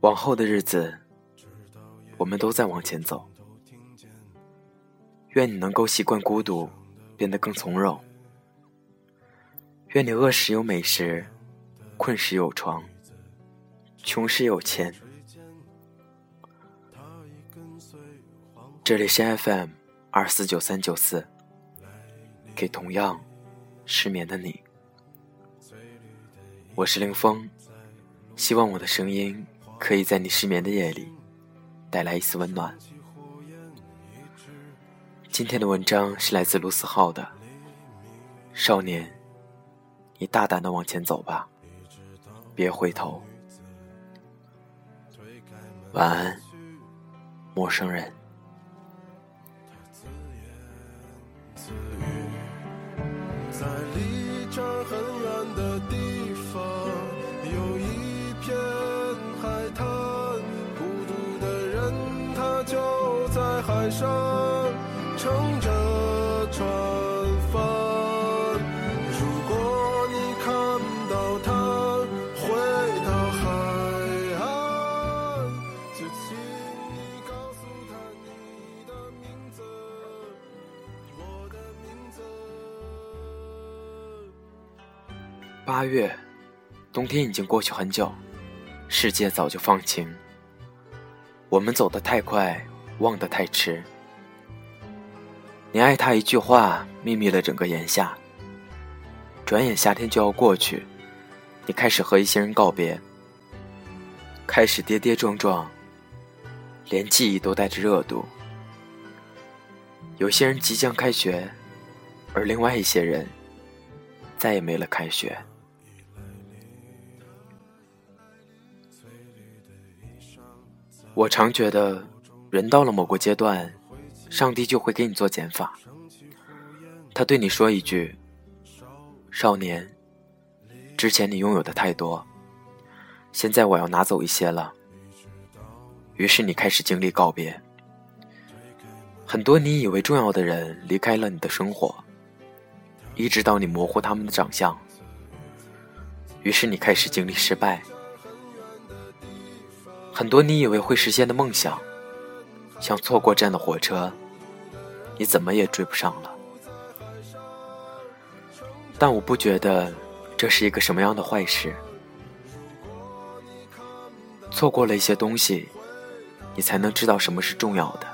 往后的日子，我们都在往前走。愿你能够习惯孤独，变得更从容。愿你饿时有美食，困时有床，穷时有钱。这里是 FM 二四九三九四，给同样失眠的你，我是林峰，希望我的声音。可以在你失眠的夜里带来一丝温暖。今天的文章是来自卢思浩的。少年，你大胆的往前走吧，别回头。晚安，陌生人。在八月，冬天已经过去很久，世界早就放晴，我们走得太快。忘得太迟，你爱他一句话，秘密了整个炎夏。转眼夏天就要过去，你开始和一些人告别，开始跌跌撞撞，连记忆都带着热度。有些人即将开学，而另外一些人再也没了开学。我常觉得。人到了某个阶段，上帝就会给你做减法。他对你说一句：“少年，之前你拥有的太多，现在我要拿走一些了。”于是你开始经历告别，很多你以为重要的人离开了你的生活，一直到你模糊他们的长相。于是你开始经历失败，很多你以为会实现的梦想。像错过站的火车，你怎么也追不上了。但我不觉得这是一个什么样的坏事。错过了一些东西，你才能知道什么是重要的。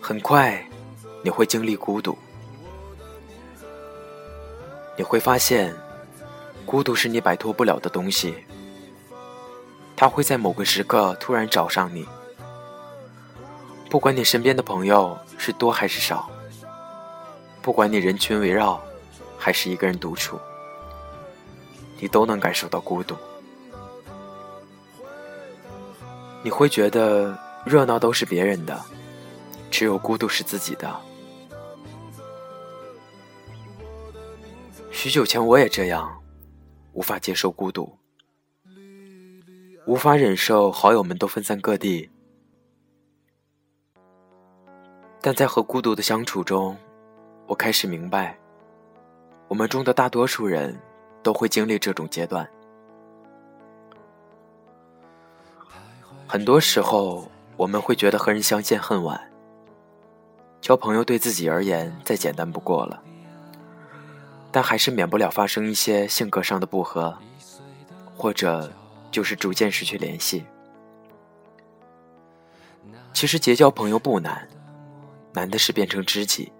很快，你会经历孤独，你会发现，孤独是你摆脱不了的东西。他会在某个时刻突然找上你，不管你身边的朋友是多还是少，不管你人群围绕，还是一个人独处，你都能感受到孤独。你会觉得热闹都是别人的，只有孤独是自己的。许久前我也这样，无法接受孤独。无法忍受好友们都分散各地，但在和孤独的相处中，我开始明白，我们中的大多数人都会经历这种阶段。很多时候，我们会觉得和人相见恨晚，交朋友对自己而言再简单不过了，但还是免不了发生一些性格上的不合，或者。就是逐渐失去联系。其实结交朋友不难，难的是变成知己。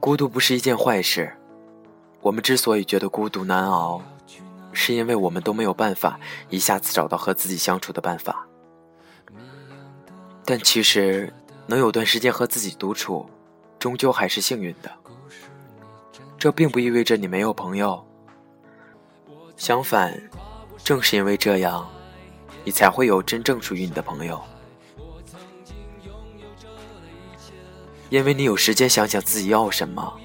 孤独不是一件坏事，我们之所以觉得孤独难熬，是因为我们都没有办法一下子找到和自己相处的办法。但其实能有段时间和自己独处，终究还是幸运的。这并不意味着你没有朋友。相反，正是因为这样，你才会有真正属于你的朋友。因为你有时间想想自己要什么，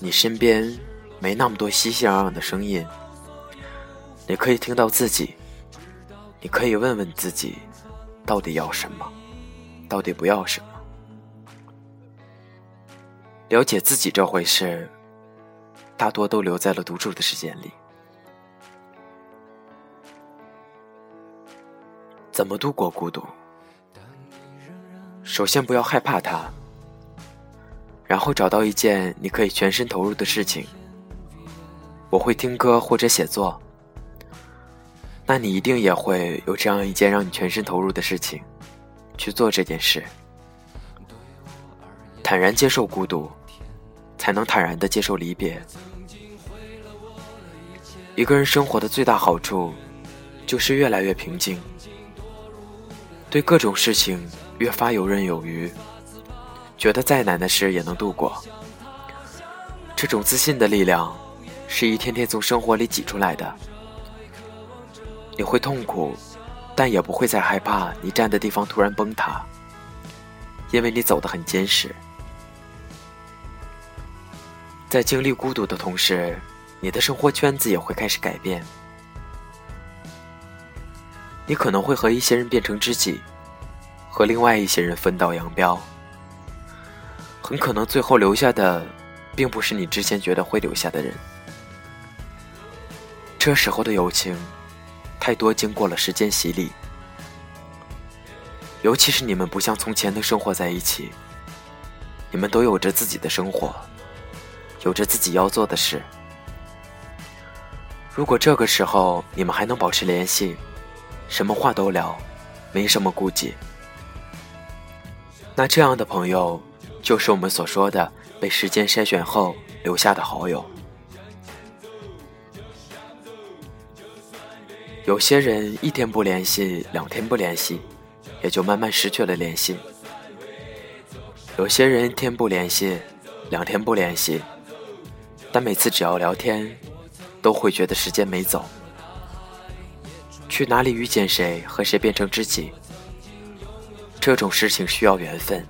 你身边没那么多熙熙攘攘的声音，你可以听到自己，你可以问问自己，到底要什么。到底不要什么。了解自己这回事，大多都留在了独处的时间里。怎么度过孤独？首先不要害怕它，然后找到一件你可以全身投入的事情。我会听歌或者写作，那你一定也会有这样一件让你全身投入的事情，去做这件事。坦然接受孤独，才能坦然的接受离别。一个人生活的最大好处，就是越来越平静。对各种事情越发游刃有余，觉得再难的事也能度过。这种自信的力量，是一天天从生活里挤出来的。你会痛苦，但也不会再害怕你站的地方突然崩塌，因为你走得很坚实。在经历孤独的同时，你的生活圈子也会开始改变。你可能会和一些人变成知己，和另外一些人分道扬镳。很可能最后留下的，并不是你之前觉得会留下的人。这时候的友情，太多经过了时间洗礼。尤其是你们不像从前的生活在一起，你们都有着自己的生活，有着自己要做的事。如果这个时候你们还能保持联系，什么话都聊，没什么顾忌。那这样的朋友，就是我们所说的被时间筛选后留下的好友。有些人一天不联系，两天不联系，也就慢慢失去了联系；有些人一天不联系，两天不联系，但每次只要聊天，都会觉得时间没走。去哪里遇见谁，和谁变成知己，这种事情需要缘分。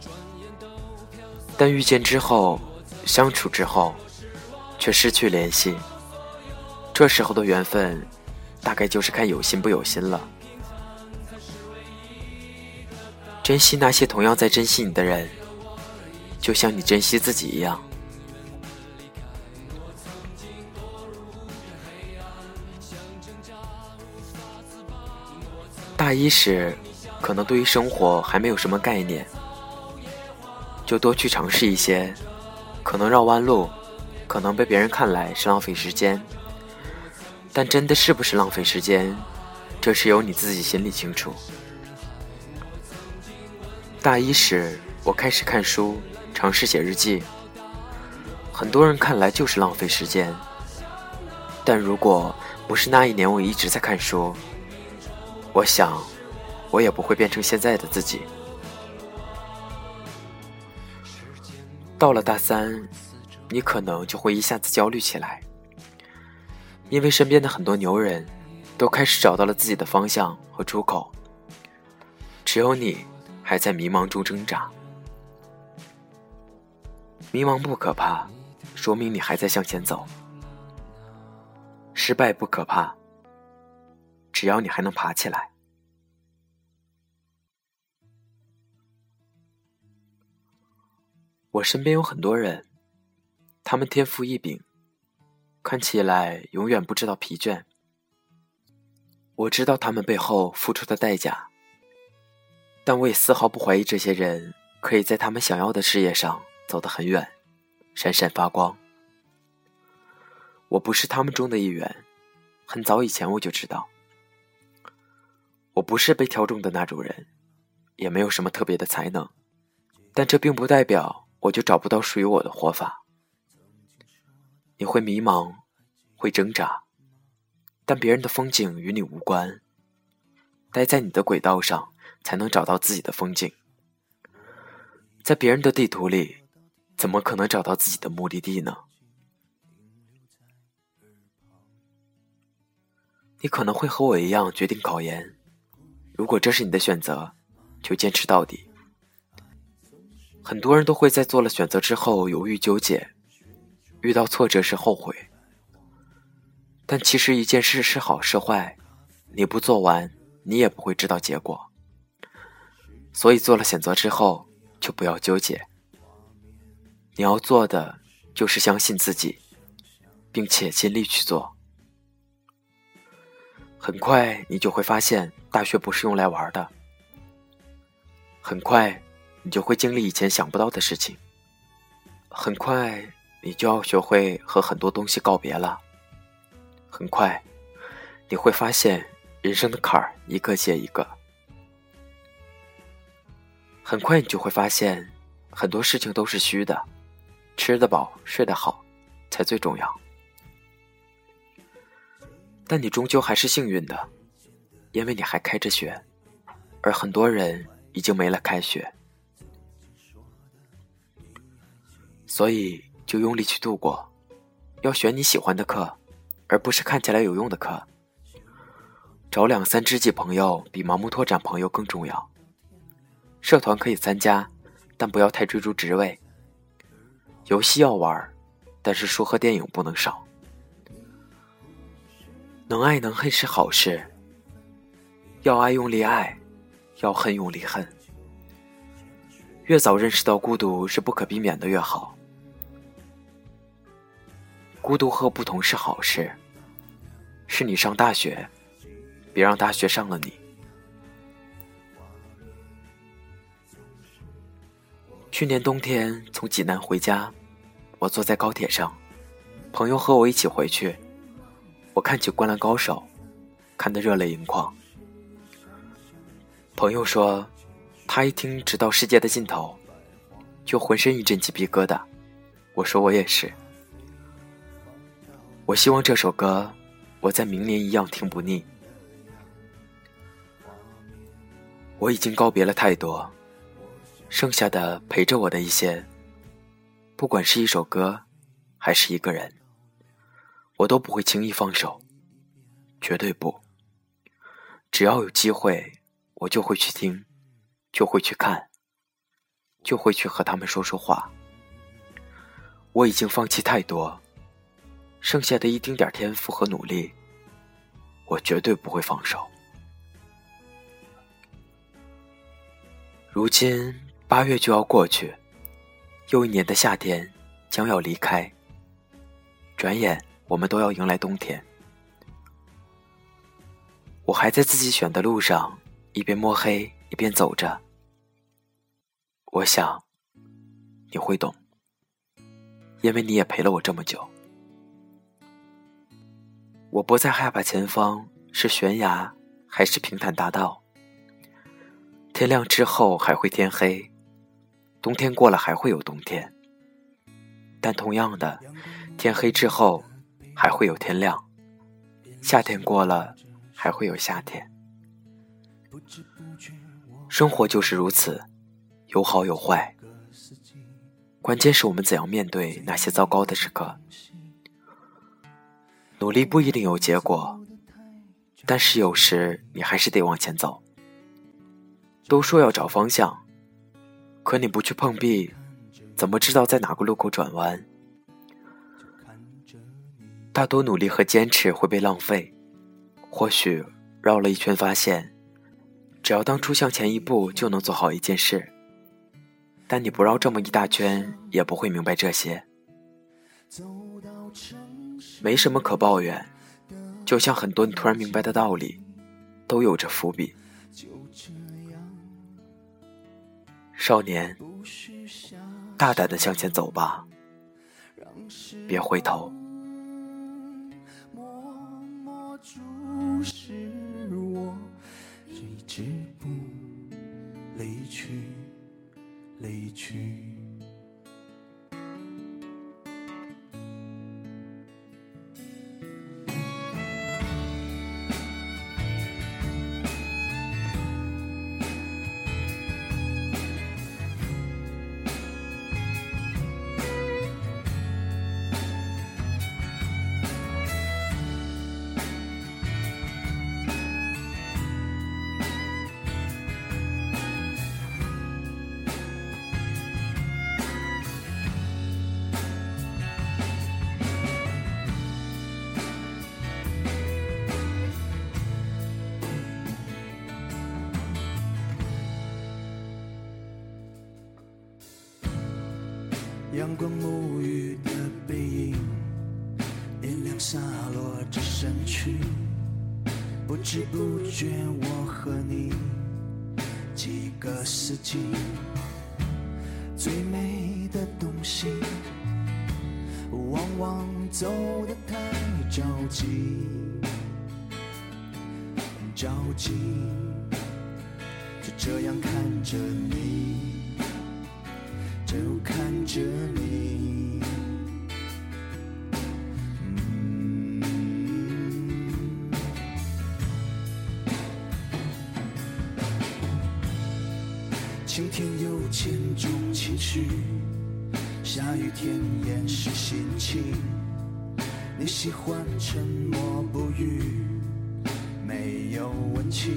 但遇见之后，相处之后，却失去联系，这时候的缘分，大概就是看有心不有心了。珍惜那些同样在珍惜你的人，就像你珍惜自己一样。大一时，可能对于生活还没有什么概念，就多去尝试一些，可能绕弯路，可能被别人看来是浪费时间，但真的是不是浪费时间，这只有你自己心里清楚。大一时，我开始看书，尝试写日记，很多人看来就是浪费时间，但如果不是那一年我一直在看书。我想，我也不会变成现在的自己。到了大三，你可能就会一下子焦虑起来，因为身边的很多牛人，都开始找到了自己的方向和出口，只有你还在迷茫中挣扎。迷茫不可怕，说明你还在向前走；失败不可怕。只要你还能爬起来，我身边有很多人，他们天赋异禀，看起来永远不知道疲倦。我知道他们背后付出的代价，但我也丝毫不怀疑这些人可以在他们想要的事业上走得很远，闪闪发光。我不是他们中的一员，很早以前我就知道。我不是被挑中的那种人，也没有什么特别的才能，但这并不代表我就找不到属于我的活法。你会迷茫，会挣扎，但别人的风景与你无关。待在你的轨道上，才能找到自己的风景。在别人的地图里，怎么可能找到自己的目的地呢？你可能会和我一样决定考研。如果这是你的选择，就坚持到底。很多人都会在做了选择之后犹豫纠结，遇到挫折时后悔。但其实一件事是好是坏，你不做完，你也不会知道结果。所以做了选择之后，就不要纠结。你要做的就是相信自己，并且尽力去做。很快你就会发现，大学不是用来玩的。很快，你就会经历以前想不到的事情。很快，你就要学会和很多东西告别了。很快，你会发现人生的坎儿一个接一个。很快，你就会发现很多事情都是虚的，吃得饱、睡得好才最重要。但你终究还是幸运的，因为你还开着学，而很多人。已经没了开学，所以就用力去度过。要选你喜欢的课，而不是看起来有用的课。找两三知己朋友比盲目拓展朋友更重要。社团可以参加，但不要太追逐职位。游戏要玩，但是书和电影不能少。能爱能恨是好事，要爱用力爱。要恨用力恨，越早认识到孤独是不可避免的越好。孤独和不同是好事，是你上大学，别让大学上了你。去年冬天从济南回家，我坐在高铁上，朋友和我一起回去，我看起《灌篮高手》，看得热泪盈眶。朋友说，他一听《直到世界的尽头》，就浑身一阵鸡皮疙瘩。我说我也是。我希望这首歌，我在明年一样听不腻。我已经告别了太多，剩下的陪着我的一些，不管是一首歌，还是一个人，我都不会轻易放手，绝对不。只要有机会。我就会去听，就会去看，就会去和他们说说话。我已经放弃太多，剩下的一丁点天赋和努力，我绝对不会放手。如今八月就要过去，又一年的夏天将要离开，转眼我们都要迎来冬天。我还在自己选的路上。一边摸黑一边走着，我想你会懂，因为你也陪了我这么久。我不再害怕前方是悬崖还是平坦大道，天亮之后还会天黑，冬天过了还会有冬天，但同样的，天黑之后还会有天亮，夏天过了还会有夏天。生活就是如此，有好有坏。关键是我们怎样面对那些糟糕的时刻。努力不一定有结果，但是有时你还是得往前走。都说要找方向，可你不去碰壁，怎么知道在哪个路口转弯？大多努力和坚持会被浪费，或许绕了一圈发现。只要当初向前一步，就能做好一件事。但你不绕这么一大圈，也不会明白这些。没什么可抱怨，就像很多你突然明白的道理，都有着伏笔。少年，大胆的向前走吧，别回头。离去。阳光沐浴的背影，月亮洒落着身躯，不知不觉我和你几个四季，最美的东西，往往走得太着急，着急，就这样看着你。就看着你，晴天有千种情绪，下雨天掩饰心情。你喜欢沉默不语，没有温情。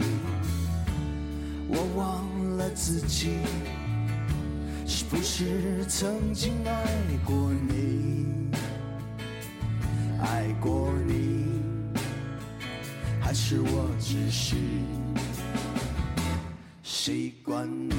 我忘了自己。是不是曾经爱过你？爱过你，还是我只是习惯你？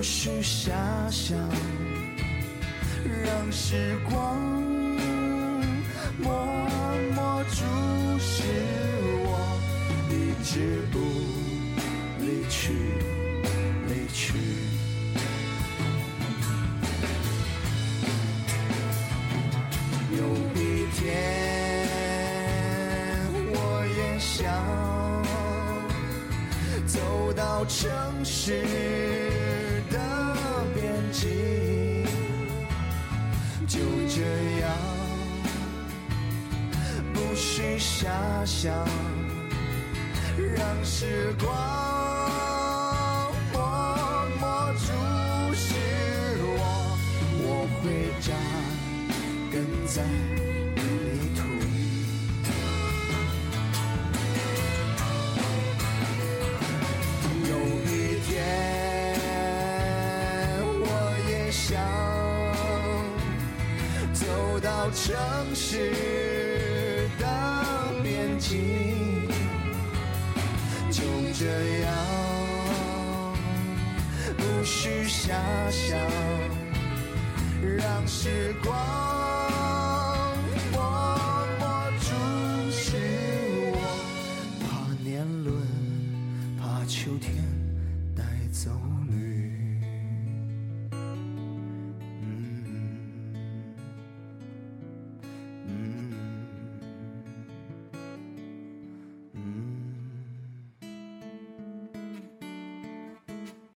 不需遐想，让时光默默注视我，一直不离去，离去。有一天。我也想走到城市就这样，不许遐想，让时光默默注视我，我会扎根在。城市的边境，就这样，不需遐想，让时光。